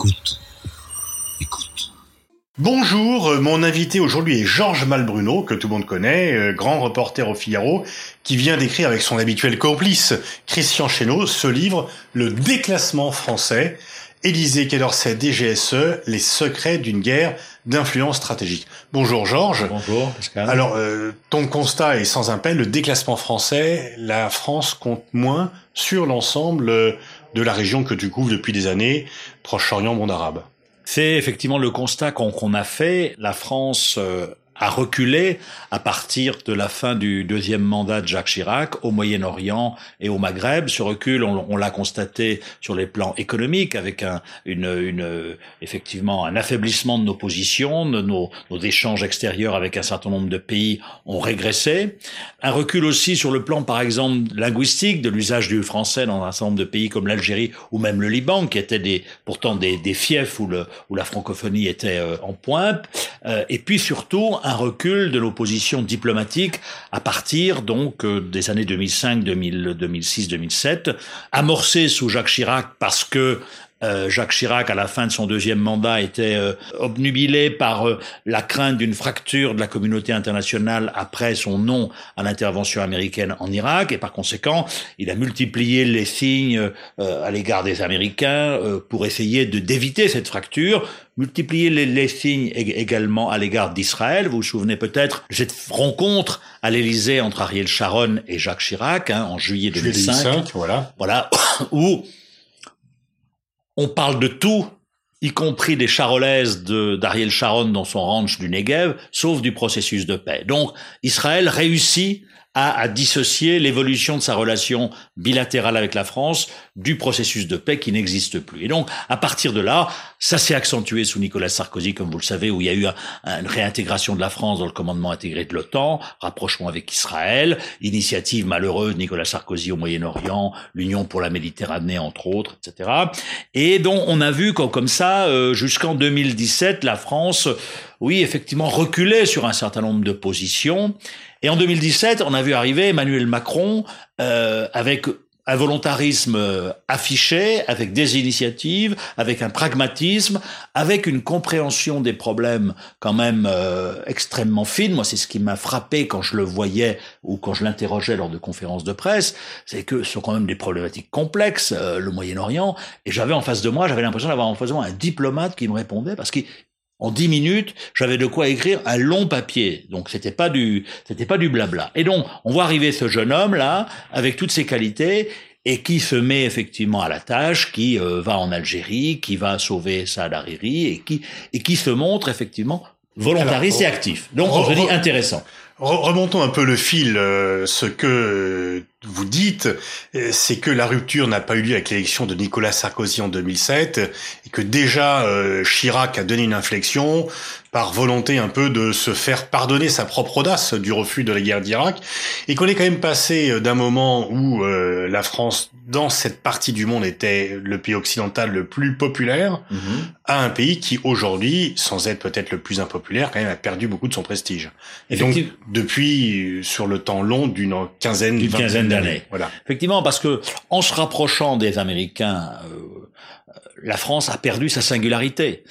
Écoute. Écoute. Bonjour, euh, mon invité aujourd'hui est Georges Malbruno, que tout le monde connaît, euh, grand reporter au Figaro, qui vient d'écrire avec son habituel complice, Christian Chesneau, ce livre, Le déclassement français, Élysée Quai d'Orsay DGSE, les secrets d'une guerre d'influence stratégique. Bonjour Georges. Bonjour Pascal. Alors, euh, ton constat est sans appel, le déclassement français, la France compte moins sur l'ensemble de la région que tu couvres depuis des années, Proche-Orient, monde arabe. C'est effectivement le constat qu'on a fait. La France euh, a reculé à partir de la fin du deuxième mandat de Jacques Chirac au Moyen-Orient et au Maghreb. Ce recul, on, l'a constaté sur les plans économiques, avec un, une, une, effectivement un affaiblissement de nos positions, de nos, échanges extérieurs avec un certain nombre de pays ont régressé. Un recul aussi sur le plan, par exemple, linguistique, de l'usage du français dans un certain nombre de pays comme l'Algérie ou même le Liban, qui étaient des, pourtant des, des fiefs où, le, où la francophonie était euh, en pointe. Euh, et puis surtout, recul de l'opposition diplomatique à partir donc euh, des années 2005, 2006, 2007, amorcé sous Jacques Chirac parce que euh, Jacques Chirac, à la fin de son deuxième mandat, était euh, obnubilé par euh, la crainte d'une fracture de la communauté internationale après son non à l'intervention américaine en Irak, et par conséquent, il a multiplié les signes à l'égard des Américains pour essayer de d'éviter cette fracture, multiplier les, les signes également à l'égard d'Israël. Vous vous souvenez peut-être de cette rencontre à l'Élysée entre Ariel Sharon et Jacques Chirac hein, en juillet 2005. 2005 voilà. Voilà, où on parle de tout, y compris des charolaises de d'Ariel Sharon dans son ranch du Negev, sauf du processus de paix. Donc Israël réussit à, dissocier l'évolution de sa relation bilatérale avec la France du processus de paix qui n'existe plus. Et donc, à partir de là, ça s'est accentué sous Nicolas Sarkozy, comme vous le savez, où il y a eu une réintégration de la France dans le commandement intégré de l'OTAN, rapprochement avec Israël, initiative malheureuse de Nicolas Sarkozy au Moyen-Orient, l'Union pour la Méditerranée, entre autres, etc. Et donc, on a vu comme ça, euh, jusqu'en 2017, la France, oui, effectivement, reculait sur un certain nombre de positions. Et en 2017, on a vu arriver Emmanuel Macron euh, avec un volontarisme euh, affiché, avec des initiatives, avec un pragmatisme, avec une compréhension des problèmes quand même euh, extrêmement fine. Moi, c'est ce qui m'a frappé quand je le voyais ou quand je l'interrogeais lors de conférences de presse, c'est que ce sont quand même des problématiques complexes, euh, le Moyen-Orient, et j'avais en face de moi, j'avais l'impression d'avoir en face de moi un diplomate qui me répondait parce qu'il en dix minutes, j'avais de quoi écrire un long papier. Donc c'était pas du, c'était pas du blabla. Et donc on voit arriver ce jeune homme là avec toutes ses qualités et qui se met effectivement à la tâche, qui euh, va en Algérie, qui va sauver Saad Hariri et qui et qui se montre effectivement volontariste Alors, et actif. Donc on se dit intéressant. Remontons un peu le fil. Euh, ce que vous dites, euh, c'est que la rupture n'a pas eu lieu avec l'élection de Nicolas Sarkozy en 2007 et que déjà euh, Chirac a donné une inflexion par volonté un peu de se faire pardonner sa propre audace du refus de la guerre d'Irak et qu'on est quand même passé d'un moment où la France dans cette partie du monde était le pays occidental le plus populaire Mhm. à un pays qui aujourd'hui, sans être peut-être le plus impopulaire, quand même a perdu beaucoup de son prestige. Et donc depuis sur le temps long d'une quinzaine, D'une quinzaine d'années. Voilà. Effectivement, parce que en se rapprochant des Américains, euh, la France a perdu sa singularité.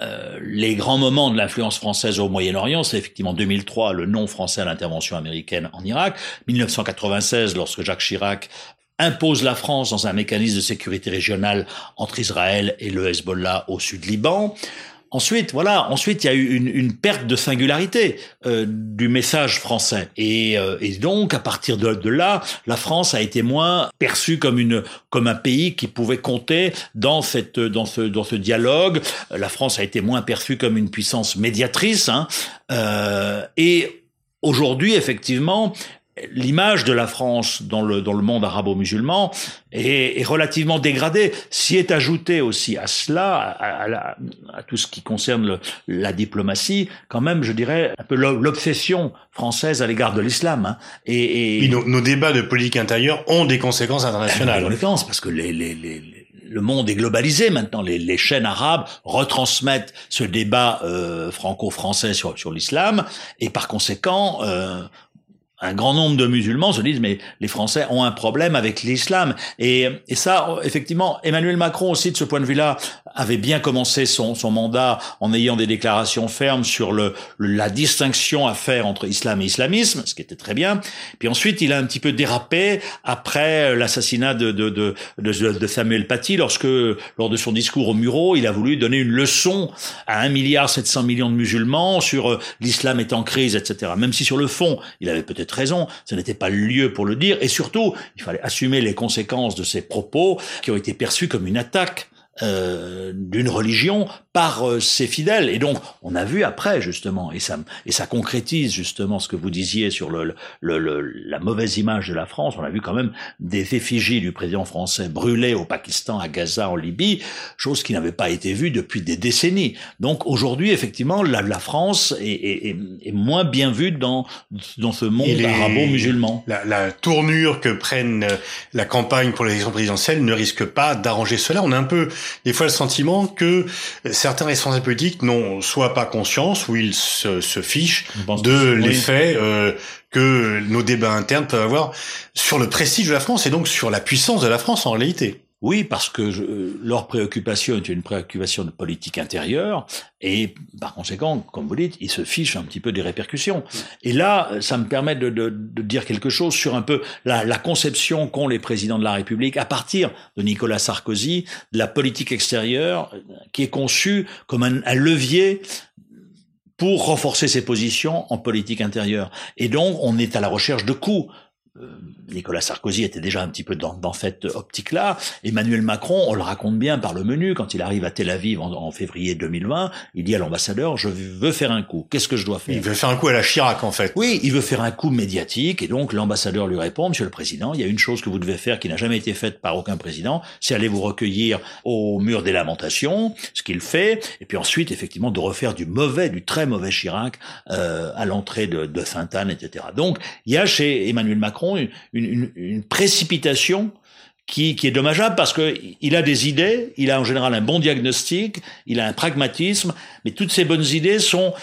Euh, les grands moments de l'influence française au Moyen-Orient, c'est effectivement 2003, le non français à l'intervention américaine en Irak, 1996, lorsque Jacques Chirac impose la France dans un mécanisme de sécurité régionale entre Israël et le Hezbollah au sud Liban. Ensuite, voilà, ensuite il y a eu une, une perte de singularité euh, du message français, et, euh, et donc à partir de, là, la France a été moins perçue comme une comme un pays qui pouvait compter dans cette dans ce dans ce dialogue. La France a été moins perçue comme une puissance médiatrice, hein, euh, et aujourd'hui effectivement. L'image de la France dans le dans le monde arabo-musulman est, est relativement dégradée. S'y est ajouté aussi à cela, à, à la- à tout ce qui concerne le- la diplomatie, quand même, je dirais un peu l'o- l'obsession française à l'égard de l'islam. hein. Et, et Puis nos, nos débats de politique intérieure ont des conséquences internationales. conséquence, parce que les, les, les, les- le monde est globalisé maintenant. Les, les chaînes arabes retransmettent ce débat euh, franco-français sur, sur l'islam, et par conséquent, euh, un grand nombre de musulmans se disent mais les Français ont un problème avec l'islam. Et, et ça effectivement Emmanuel Macron aussi de ce point de vue-là avait bien commencé son, son mandat en ayant des déclarations fermes sur le, la distinction à faire entre islam et islamisme, ce qui était très bien. Puis ensuite, il a un petit peu dérapé après l'assassinat de, de, de, de, Samuel Paty, lorsque, lors de son discours au Muro, il a voulu donner une leçon à 1 milliard 700 millions de musulmans sur euh, l'islam est en crise, etc. Même si sur le fond, il avait peut-être raison, ce n'était pas le lieu pour le dire, et surtout, il fallait assumer les conséquences de ses propos qui ont été perçus comme une attaque euh, d'une religion par euh, ses fidèles. Et donc, on a vu après, justement, et ça, et ça concrétise justement ce que vous disiez sur le, le, le, la mauvaise image de la France. On a vu quand même des effigies du président français brûlées au Pakistan, à Gaza, en Libye, chose qui n'avait pas été vue depuis des décennies. Donc, aujourd'hui, effectivement, la, la France est, est, est, moins bien vue dans, dans ce monde arabo-musulman. La, la tournure que prenne la campagne pour l'élection présidentielle ne risque pas d'arranger cela. On a un peu des fois le sentiment que certains responsables politiques n'ont soit pas conscience ou ils se, se fichent de l'effet euh, que nos débats internes peuvent avoir sur le prestige de la France et donc sur la puissance de la France en réalité. Oui, parce que leur préoccupation est une préoccupation de politique intérieure, et par conséquent, comme vous dites, ils se fichent un petit peu des répercussions. Et là, ça me permet de, de, de dire quelque chose sur un peu la, la conception qu'ont les présidents de la République à partir de Nicolas Sarkozy de la politique extérieure, qui est conçue comme un, un levier pour renforcer ses positions en politique intérieure. Et donc, on est à la recherche de coups. Euh, Nicolas Sarkozy était déjà un petit peu dans, dans cette optique-là. Emmanuel Macron, on le raconte bien par le menu, quand il arrive à Tel Aviv en, février 2020, il dit à l'ambassadeur, je veux faire un coup. Qu'est-ce que je dois faire? Il veut faire un coup à la Chirac, en fait. Oui, il veut faire un coup médiatique, et donc l'ambassadeur lui répond, Monsieur le Président, il y a une chose que vous devez faire qui n'a jamais été faite par aucun président, c'est aller vous recueillir au mur des lamentations, ce qu'il fait, et puis ensuite, effectivement, de refaire du mauvais, du très mauvais Chirac euh, à l'entrée de, de Sainte-Anne, etc. Donc, il y a chez Emmanuel Macron une, une, une précipitation qui, qui, est dommageable parce que il a des idées, il a en général un bon diagnostic, il a un pragmatisme, mais toutes ces bonnes idées sont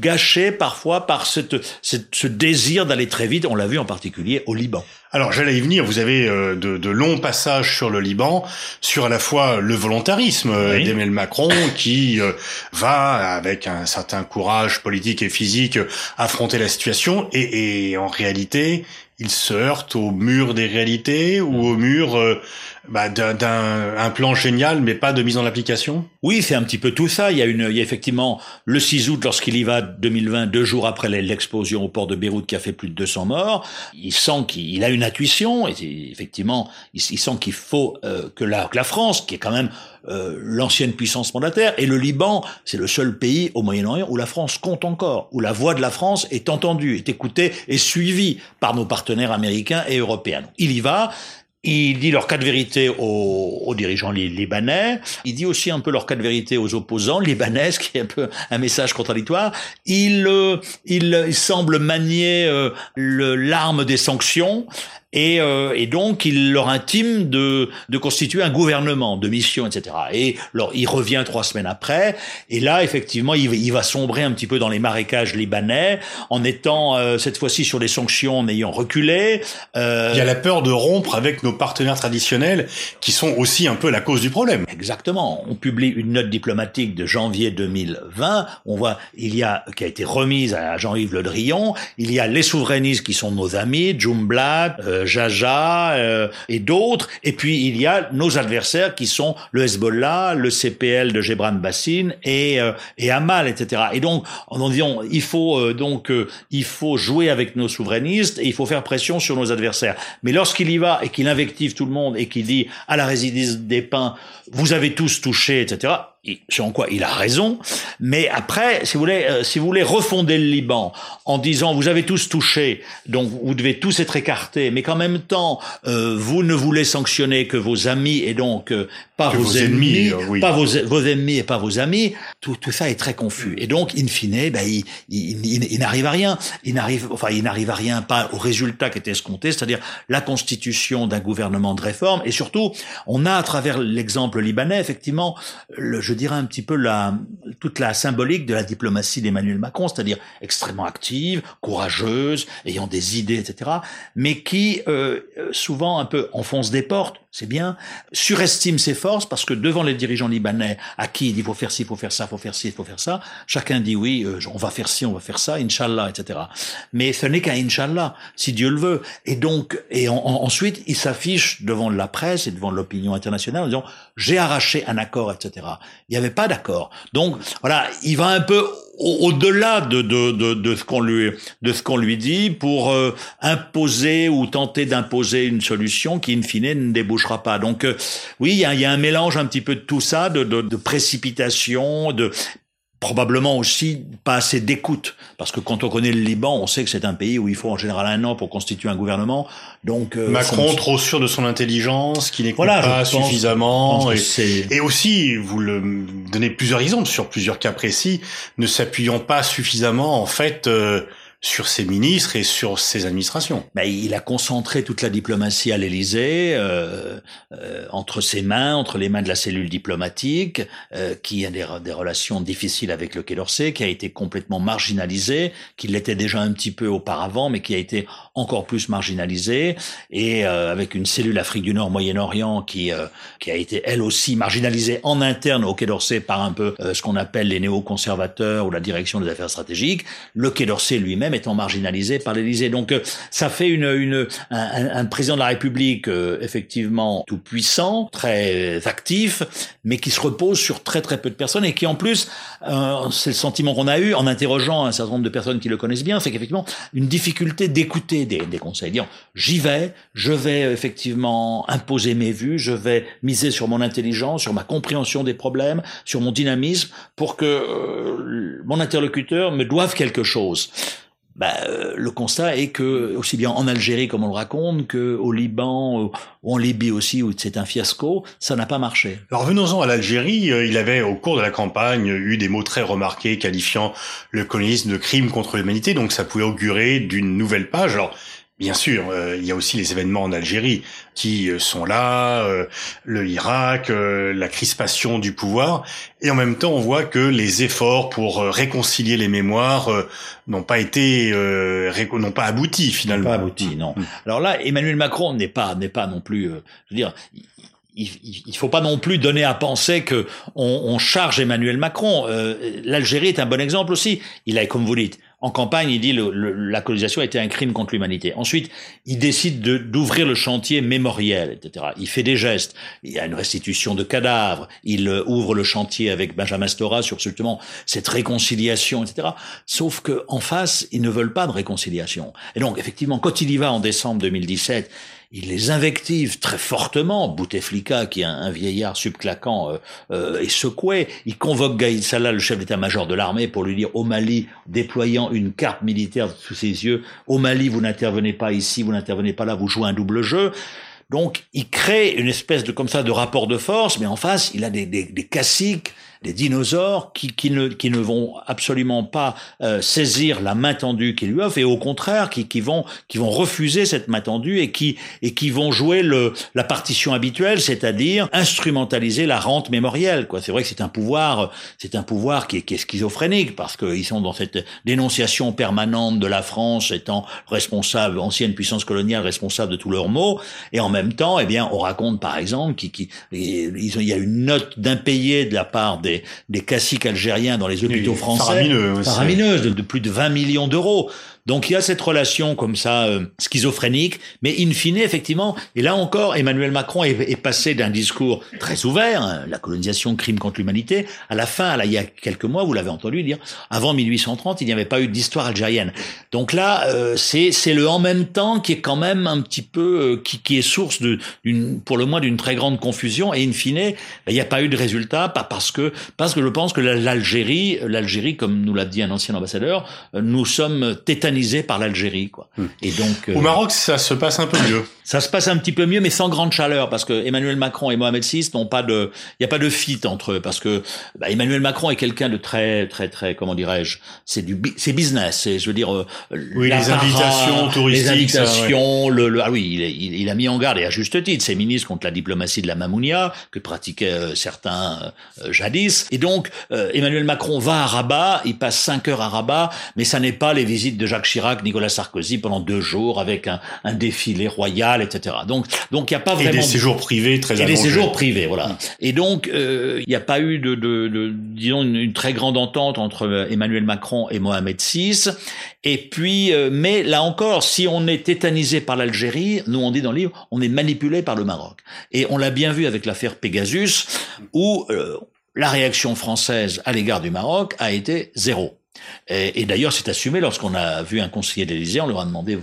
gâchées parfois par cette, cette ce désir d'aller très vite. On l'a vu en particulier au Liban. Alors j'allais y venir. Vous avez euh, de, de, longs passages sur le Liban, sur à la fois le volontarisme euh, oui. d'Emmanuel Macron qui euh, va avec un certain courage politique et physique affronter la situation, et, et en réalité il se heurte au mur des réalités ou au mur euh, bah, d'un un plan génial mais pas de mise en application? Oui, c'est un petit peu tout ça. Il y a, une, il y a effectivement le 6 août lorsqu'il y va 2020, deux jours après l'explosion au port de Beyrouth qui a fait plus de 200 morts. Il sent qu'il a une intuition et effectivement il, sent qu'il faut euh, que, la, que la France, qui est quand même euh, l'ancienne puissance mandataire, et le Liban, c'est le seul pays au Moyen-Orient où la France compte encore, où la voix de la France est entendue, est écoutée et suivie par nos partenaires américains et européens. Il y va, il dit leur cas de vérité aux, dirigeants libanais. Il dit aussi un peu leur cas de vérité aux opposants libanais, ce qui est un peu un message contradictoire. Il, euh, il, il, semble manier euh, l'arme des sanctions. Et, euh, et, donc, il leur intime de, de constituer un gouvernement de mission, etc. Et alors, il revient trois semaines après, et là, effectivement, il, il va sombrer un petit peu dans les marécages libanais, en étant euh, cette fois-ci sur les sanctions, en ayant reculé. Euh... Il y a la peur de rompre avec nos partenaires traditionnels, qui sont aussi un peu la cause du problème. Exactement. On publie une note diplomatique de janvier 2020. On voit, il y a qui a été remise à Jean-Yves Le Drian. Il y a les souverainistes qui sont nos amis, Jumblat. Euh, Jaja euh, et d'autres. Et puis il y a nos adversaires qui sont le Hezbollah, le CPL de Gebran Bassin et euh, et Amal, etc. Et donc en disant il faut euh, donc euh, il faut jouer avec nos souverainistes et il faut faire pression sur nos adversaires. Mais lorsqu'il y va et qu'il invective tout le monde et qu'il dit à la résidence des pins vous avez tous touché, etc selon quoi il a raison, mais après, si vous voulez, euh, si vous voulez refonder le Liban en disant vous avez tous touché, donc vous devez tous être écartés, mais qu'en même temps euh, vous ne voulez sanctionner que vos amis et donc euh, pas vos, vos, ennemis, ennemis oui. pas vos, vos, ennemis et pas vos amis, tout, tout ça est très confus. Et donc, in fine, ben, il, il, il, il n'arrive à rien. Il n'arrive, enfin, il n'arrive à rien, pas au résultat qui était escompté, c'est-à-dire la constitution d'un gouvernement de réforme. Et surtout, on a à travers l'exemple libanais, effectivement, le, je dirais un petit peu la toute la symbolique de la diplomatie d'Emmanuel Macron, c'est-à-dire extrêmement active, courageuse, ayant des idées, etc., mais qui euh, souvent un peu enfonce des portes, c'est bien, surestime ses forces parce que devant les dirigeants libanais à qui il dit faut faire ci, faut faire ça, faut faire ci, faut faire ça, chacun dit oui, euh, on va faire ci, on va faire ça, inshallah, etc. Mais ce n'est qu'un inshallah, si Dieu le veut. Et donc, et ensuite, il s'affiche devant la presse et devant l'opinion internationale en disant j'ai arraché un accord, etc. Il n'y avait pas d'accord. Donc voilà, il va un peu au-delà de, de, de, de, ce qu'on lui de ce qu'on lui dit pour euh, imposer ou tenter d'imposer une solution qui in fine ne débouchera pas. Donc euh, oui, il y a, y a, un mélange un petit peu de tout ça, de, de, de précipitation, de probablement aussi pas assez d'écoute. Parce que quand on connaît le Liban on sait que c'est un pays où il faut en général un an pour constituer un gouvernement. Donc euh, Macron trop sûr de son intelligence qui n'écoute voilà, pas suffisamment et, et, aussi vous le donnez plusieurs exemples sur plusieurs cas précis ne s'appuyant pas suffisamment en fait euh, sur ses ministres et sur ses administrations. Ben, il a concentré toute la diplomatie à l'Élysée euh, euh, entre ses mains, entre les mains de la cellule diplomatique, euh, qui a des, relations difficiles avec le Quai d'Orsay, qui a été complètement marginalisé, qui l'était déjà un petit peu auparavant, mais qui a été encore plus marginalisé, et euh, avec une cellule Afrique du Nord, Moyen-Orient, qui euh, qui a été elle aussi marginalisée en interne au Quai d'Orsay par un peu ce qu'on appelle les néoconservateurs ou la direction des affaires stratégiques. Le Quai d'Orsay lui-même étant marginalisé par l'Élysée. Donc euh, ça fait une, une un, un, président de la République euh, effectivement tout puissant, très actif, mais qui se repose sur très très peu de personnes et qui en plus, euh, c'est le sentiment qu'on a eu en interrogeant un certain nombre de personnes qui le connaissent bien, c'est qu'effectivement une difficulté d'écouter des, des conseils, j'y vais, je vais effectivement imposer mes vues, je vais miser sur mon intelligence, sur ma compréhension des problèmes, sur mon dynamisme pour que mon interlocuteur me doive quelque chose bah, euh, le constat est que aussi bien en Algérie comme on le raconte, que au Liban ou en Libye aussi où c'est un fiasco, ça n'a pas marché. Alors venons-en à l'Algérie, euh, il avait au cours de la campagne eu des mots très remarqués qualifiant le colonisme de crime contre l'humanité, donc ça pouvait augurer d'une nouvelle page. Bien sûr, euh, il y a aussi les événements en Algérie qui euh, sont là, euh, le Irak, la crispation du pouvoir, et en même temps on voit que les efforts pour réconcilier les mémoires n'ont pas été, n'ont pas abouti finalement. Pas abouti, non. Mm. Alors là, Emmanuel Macron n'est pas, n'est pas non plus, je veux dire, il, il faut pas non plus donner à penser que on, on charge Emmanuel Macron. L'Algérie est un bon exemple aussi. Il a, comme vous dites, en campagne, il dit le, la colonisation était un crime contre l'humanité. Ensuite, il décide d'ouvrir le chantier mémoriel, etc. Il fait des gestes. Il y a une restitution de cadavres. Il euh, ouvre le chantier avec Benjamin Stora sur justement cette réconciliation, etc. Sauf que en face, ils ne veulent pas de réconciliation. Et donc, effectivement, quand il y va en décembre 2017, il les invective très fortement. Bouteflika, qui est un, vieillard subclaquant, euh, euh, est secoué. Il convoque Gaïd Salah, le chef d'état-major de l'armée, pour lui dire au Mali, déployant une carte militaire sous ses yeux, au Mali, vous n'intervenez pas ici, vous n'intervenez pas là, vous jouez un double jeu. Donc, il crée une espèce de comme ça de rapport de force, mais en face, il a des, des, des caciques des dinosaures qui, qui, ne, qui ne vont absolument pas euh, saisir la main tendue qu'il lui offre et au contraire qui, qui, vont, qui vont refuser cette main tendue et qui, et qui vont jouer le, la partition habituelle, c'est-à-dire instrumentaliser la rente mémorielle. Quoi. C'est vrai que c'est un pouvoir, c'est un pouvoir qui est, qui est schizophrénique parce qu'ils sont dans cette dénonciation permanente de la France étant responsable, ancienne puissance coloniale responsable de tous leurs maux, et en même temps, eh bien, on raconte par exemple qu'il qui, il y a une note d'impayé de la part des des, des classiques algériens dans les hôpitaux français. Faramineux. Faramineuses, de, de, plus de 20 millions d'euros. Donc il y a cette relation comme ça euh, schizophrénique, mais in fine effectivement, et là encore, Emmanuel Macron est, est passé d'un discours très ouvert, hein, la colonisation, crime contre l'humanité, à la fin, là il y a quelques mois, vous l'avez entendu dire, avant 1830, il n'y avait pas eu d'histoire algérienne. Donc là, euh, c'est le en même temps qui est quand même un petit peu euh, qui, qui est source de pour le moins d'une très grande confusion. Et in fine, ben, il n'y a pas eu de résultat, pas parce que parce que je pense que l'Algérie, l'Algérie, comme nous l'a dit un ancien ambassadeur, nous sommes tétanisés tétanisé par l'Algérie, quoi. Hmm. Et donc au Maroc, ça se passe un peu mieux. Ça se passe un petit peu mieux, mais sans grande chaleur, parce que Emmanuel Macron et Mohamed VI n'ont pas de, il n'y a pas de fit entre eux, parce que bah, Emmanuel Macron est quelqu'un de très, très, très, comment dirais-je, c'est du, c'est business, c'est, je veux dire, oui, les invitations touristiques, les invitations, le, le, ah oui, il, il, a mis en garde et à juste titre ses ministres contre la diplomatie de la mamounia que pratiquaient certains euh, jadis, et donc euh, Emmanuel Macron va à Rabat, il passe cinq heures à Rabat, mais ça n'est pas les visites de Jacques Chirac, Nicolas Sarkozy pendant deux jours avec un, un défilé royal etc. Donc, donc il n'y a pas vraiment et des séjours privés très et des séjours privés, voilà. Et donc, euh, il n'y a pas eu de, de, de disons, une, une, très grande entente entre euh, Emmanuel Macron et Mohamed VI. Et puis, euh, mais là encore, si on est tétanisé par l'Algérie, nous on dit dans le livre, on est manipulé par le Maroc. Et on l'a bien vu avec l'affaire Pegasus, où euh, la réaction française à l'égard du Maroc a été zéro. Et, d'ailleurs, c'est assumé lorsqu'on a vu un conseiller de l'Élysée, on leur a demandé,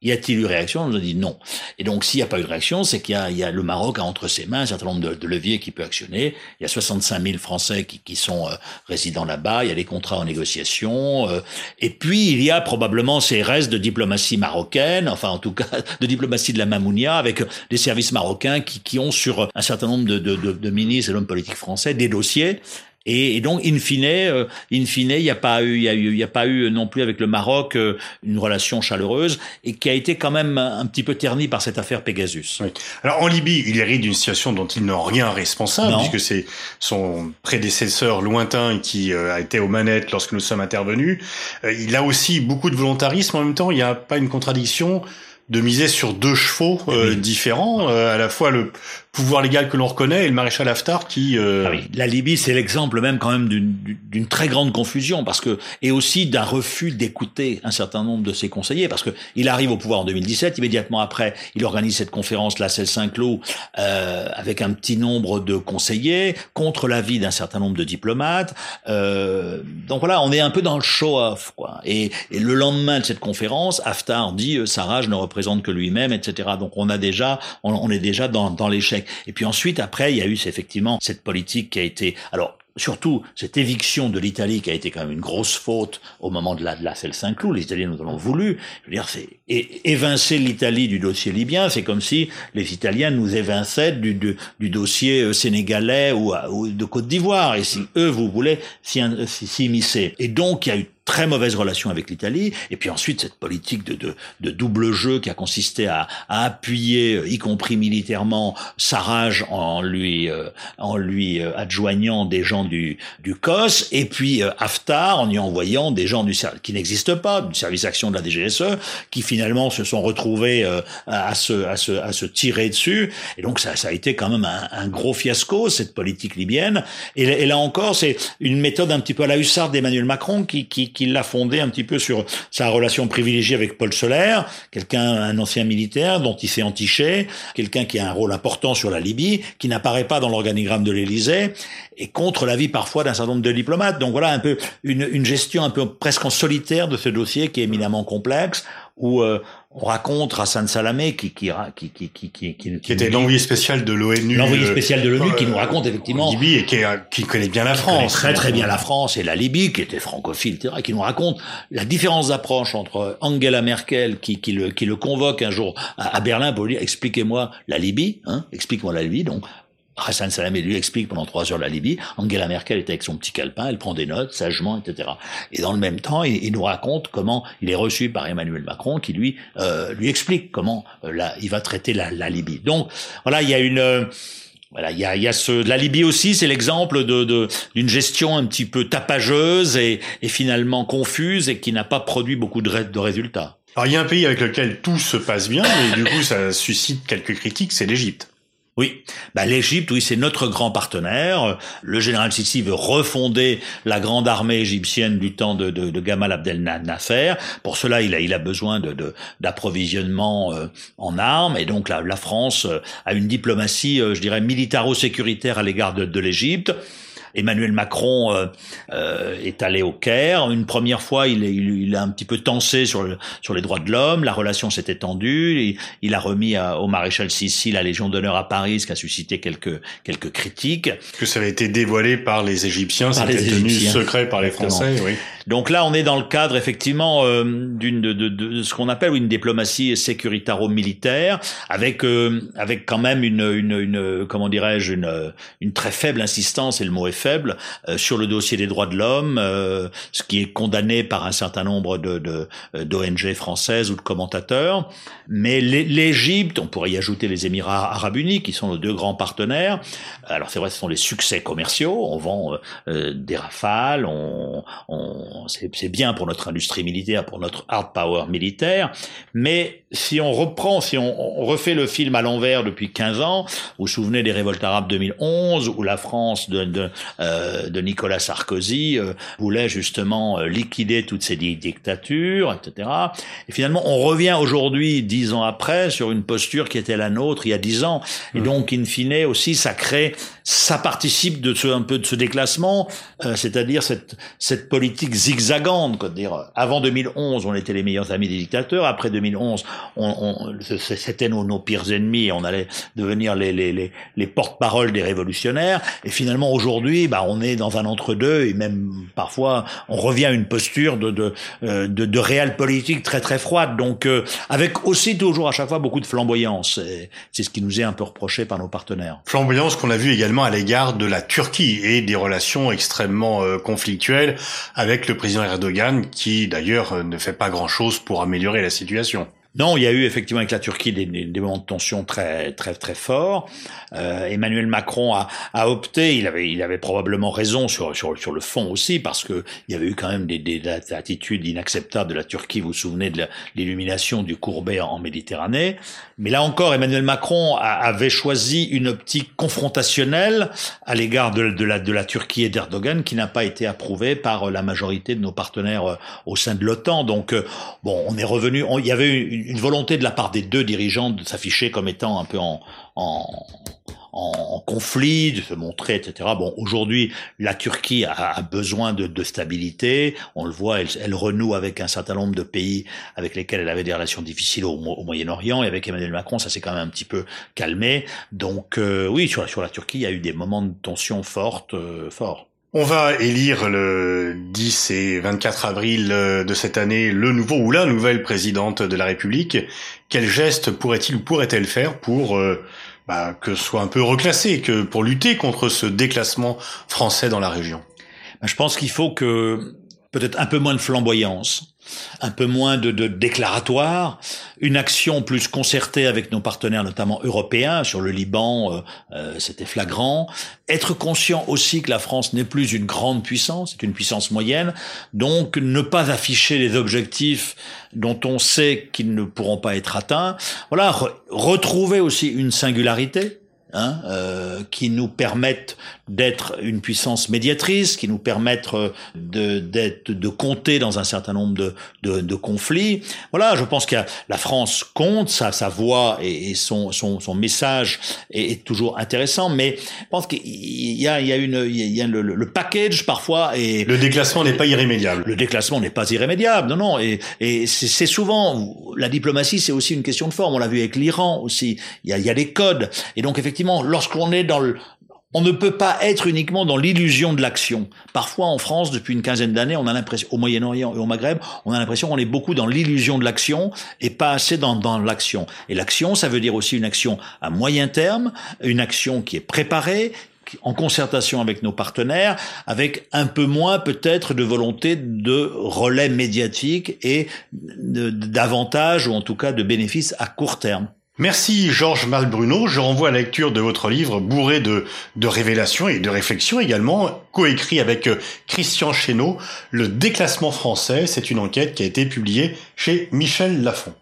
y a-t-il eu réaction? On nous a dit non. Et donc, s'il n'y a pas eu de réaction, c'est qu'il y, y a, le Maroc a entre ses mains un certain nombre de, leviers qui peut actionner. Il y a 65 000 Français qui, qui sont euh, résidents là-bas. Il y a des contrats en négociation. Euh, et puis, il y a probablement ces restes de diplomatie marocaine, enfin, en tout cas, de diplomatie de la Mamounia, avec des services marocains qui, qui ont sur un certain nombre de, de, de ministres et d'hommes politiques français des dossiers et, et, donc, in fine, euh, in fine, il n'y a pas eu, il y a eu, il y a pas eu non plus avec le Maroc euh, une relation chaleureuse et qui a été quand même un petit peu ternie par cette affaire Pegasus. Oui. Alors en Libye, il hérite d'une situation dont il n'a rien responsable non. puisque c'est son prédécesseur lointain qui euh, a été aux manettes lorsque nous sommes intervenus. Il a aussi beaucoup de volontarisme en même temps. Il n'y a pas une contradiction de miser sur deux chevaux euh, différents, euh, à la fois le pouvoir légal que l'on reconnaît et le maréchal Haftar qui. Euh... Ah la Libye, c'est l'exemple même quand même d'une très grande confusion parce que et aussi d'un refus d'écouter un certain nombre de ses conseillers parce que il arrive au pouvoir en 2017, immédiatement après, il organise cette conférence la Saint-Cloud euh, avec un petit nombre de conseillers contre l'avis d'un certain nombre de diplomates. Euh, donc voilà, on est un peu dans le show-off quoi. Et, et, le lendemain de cette conférence, Haftar dit Sarah, je ne représente que lui-même, etc. Donc on a déjà, on, on est déjà dans, dans l'échec. Et puis ensuite, après, il y a eu effectivement cette politique qui a été, alors surtout cette éviction de l'Italie qui a été quand même une grosse faute au moment de la, de la Saint-Cloud. Les Italiens nous en ont voulu. Je veux dire, c'est évincer l'Italie du dossier libyen, c'est comme si les Italiens nous évinçaient du, du, du dossier euh, sénégalais ou, ou de Côte d'Ivoire. Et si eux, vous voulez s'y immiscer. Et donc, il y a eu très mauvaise relation avec l'Italie, et puis ensuite cette politique de, de, de double jeu qui a consisté à, à, appuyer, y compris militairement, Sarraj en lui euh, en lui euh, adjoignant des gens du du COS, et puis euh, Haftar en y envoyant des gens du qui n'existent pas, du service action de la DGSE, qui finalement se sont retrouvés euh, à se à se à se tirer dessus, et donc ça ça a été quand même un, un gros fiasco cette politique libyenne, et, et là encore c'est une méthode un petit peu à la hussarde d'Emmanuel Macron qui, qui qu'il l'a fondé un petit peu sur sa relation privilégiée avec Paul Solaire, quelqu'un, un ancien militaire dont il s'est entiché, quelqu'un qui a un rôle important sur la Libye, qui n'apparaît pas dans l'organigramme de l'Élysée, et contre l'avis parfois d'un certain nombre de diplomates. Donc voilà un peu une, une gestion un peu presque en solitaire de ce dossier qui est éminemment complexe, où euh, on raconte Hassan Salamé qui qui qui qui qui qui, qui, qui était l'envoyé spécial de l'ONU l'envoyé spécial de l'ONU euh, qui nous raconte effectivement Libye et qui, qui connaît bien la France très très bien la France et la Libye qui était francophile etc qui nous raconte la différence d'approche entre Angela Merkel qui qui le qui le convoque un jour à, à Berlin pour lui dire expliquez-moi la Libye hein explique-moi la Libye donc Hassan Salamé lui explique pendant trois heures la Libye. Angela Merkel est avec son petit calepin, elle prend des notes sagement, etc. Et dans le même temps, il, nous raconte comment il est reçu par Emmanuel Macron, qui lui euh, lui explique comment euh, il va traiter la, Libye. Donc voilà, il y a une euh, voilà, il y a, y a ce, la Libye aussi, c'est l'exemple de, d'une gestion un petit peu tapageuse et, et finalement confuse et qui n'a pas produit beaucoup de, de résultats. Alors il y a un pays avec lequel tout se passe bien, mais du coup ça suscite quelques critiques, c'est l'Égypte. Oui, bah, l'Égypte, oui, c'est notre grand partenaire. Le général Sissi veut refonder la grande armée égyptienne du temps de, Gamal Abdel Nasser. Pour cela, il a, besoin de, d'approvisionnement euh, en armes, et donc la, la France euh, a une diplomatie, euh, je dirais, militaro-sécuritaire à l'égard de, de l'Égypte. Emmanuel Macron euh, euh, est allé au Caire. Une première fois, il, il, il, a un petit peu tensé sur, le, sur les droits de l'homme. La relation s'est étendue. Il, il, a remis à, au maréchal Sissi la Légion d'honneur à Paris, ce qui a suscité quelques quelques critiques. Que ça avait été dévoilé par les Égyptiens, c'était tenu secret par les Français. Oui. Donc là, on est dans le cadre effectivement euh, d'une de, de, de, ce qu'on appelle une diplomatie sécuritaro-militaire, avec euh, avec quand même une, une, une comment dirais-je une, une très faible insistance et le mot est faible sur le dossier des droits de l'homme, ce qui est condamné par un certain nombre de d'ONG françaises ou de commentateurs. Mais l'Égypte, on pourrait y ajouter les Émirats arabes unis, qui sont nos deux grands partenaires. Alors c'est vrai, ce sont les succès commerciaux. On vend des rafales, on, on c'est bien pour notre industrie militaire, pour notre hard power militaire, mais si on reprend, si on, refait le film à l'envers depuis 15 ans, vous vous souvenez des révoltes arabes 2011, où la France de, de, euh, de Nicolas Sarkozy euh, voulait justement euh, liquider toutes ces dictatures, etc. Et finalement, on revient aujourd'hui, dix ans après, sur une posture qui était la nôtre il y a dix ans. Et mmh. donc, in fine, aussi, ça crée, ça participe de ce, un peu de ce déclassement, euh, c'est-à-dire cette, cette politique zigzagante, dire, avant 2011, on était les meilleurs amis des dictateurs, après 2011, on, c'était nos, nos, pires ennemis, on allait devenir les, les, les, les porte-parole des révolutionnaires, et finalement aujourd'hui, bah, on est dans un entre-deux, et même parfois on revient à une posture de, de, euh, de, de réelle politique très très froide, donc euh, avec aussi toujours à chaque fois beaucoup de flamboyance, c'est ce qui nous est un peu reproché par nos partenaires. Flamboyance qu'on a vu également à l'égard de la Turquie et des relations extrêmement euh, conflictuelles avec le président Erdogan, qui d'ailleurs ne fait pas grand-chose pour améliorer la situation. Non, il y a eu effectivement avec la Turquie des, des, moments de tension très très très forts. Euh, Emmanuel Macron a, a, opté, il avait il avait probablement raison sur sur sur le fond aussi parce que il y avait eu quand même des, des attitudes inacceptables de la Turquie. Vous vous souvenez de l'illumination du Courbet en, Méditerranée. Mais là encore, Emmanuel Macron avait choisi une optique confrontationnelle à l'égard de, la de la Turquie et d'Erdogan qui n'a pas été approuvée par la majorité de nos partenaires euh, au sein de l'OTAN. Donc euh, bon, on est revenu. il y avait une une volonté de la part des deux dirigeants de s'afficher comme étant un peu en, en, en, conflit, de se montrer, etc. Bon, aujourd'hui, la Turquie a, besoin de, de, stabilité. On le voit, elle, elle, renoue avec un certain nombre de pays avec lesquels elle avait des relations difficiles au, Moyen-Orient. Et avec Emmanuel Macron, ça s'est quand même un petit peu calmé. Donc euh, oui, sur, sur la Turquie, il y a eu des moments de tension fortes, euh, forts. On va élire le 10 et 24 avril euh, de cette année le nouveau ou la nouvelle présidente de la République. Quel geste pourrait-il ou pourrait-elle faire pour euh, bah, que ce soit un peu reclassé, que pour lutter contre ce déclassement français dans la région? Bah, Je pense qu'il faut que peut-être un peu moins de flamboyance, un peu moins de, de déclaratoire, une action plus concertée avec nos partenaires, notamment européens, sur le Liban, euh, euh, c'était flagrant. Être conscient aussi que la France n'est plus une grande puissance, c'est une puissance moyenne, donc ne pas afficher les objectifs dont on sait qu'ils ne pourront pas être atteints. Voilà, retrouver aussi une singularité Hein, euh, qui nous permettent d'être une puissance médiatrice, qui nous permettent euh, de, d'être, de compter dans un certain nombre de, de, de conflits. Voilà, je pense que la France compte, sa, sa voix et, son, son, son message est, toujours intéressant, mais je pense qu'il y a, il y a, une, il y a le, le package parfois et le déclassement n'est pas irrémédiable. Le déclassement n'est pas irrémédiable, non, non, et, et c'est, c'est souvent la diplomatie, c'est aussi une question de forme. On l'a vu avec l'Iran aussi. Il y a, il y a des codes, et donc effectivement lorsqu'on est dans le, on ne peut pas être uniquement dans l'illusion de l'action. Parfois, en France, depuis une quinzaine d'années, on a l'impression, au Moyen-Orient et au Maghreb, on a l'impression qu'on est beaucoup dans l'illusion de l'action et pas assez dans, dans l'action. Et l'action, ça veut dire aussi une action à moyen terme, une action qui est préparée, en concertation avec nos partenaires, avec un peu moins peut-être de volonté de relais médiatique et d'avantages ou en tout cas de bénéfices à court terme. Merci Georges Malbruno. Je renvoie à la lecture de votre livre bourré de, révélations et de réflexions également, coécrit avec euh, Christian Chesneau, Le déclassement français. C'est une enquête qui a été publiée chez Michel Lafon.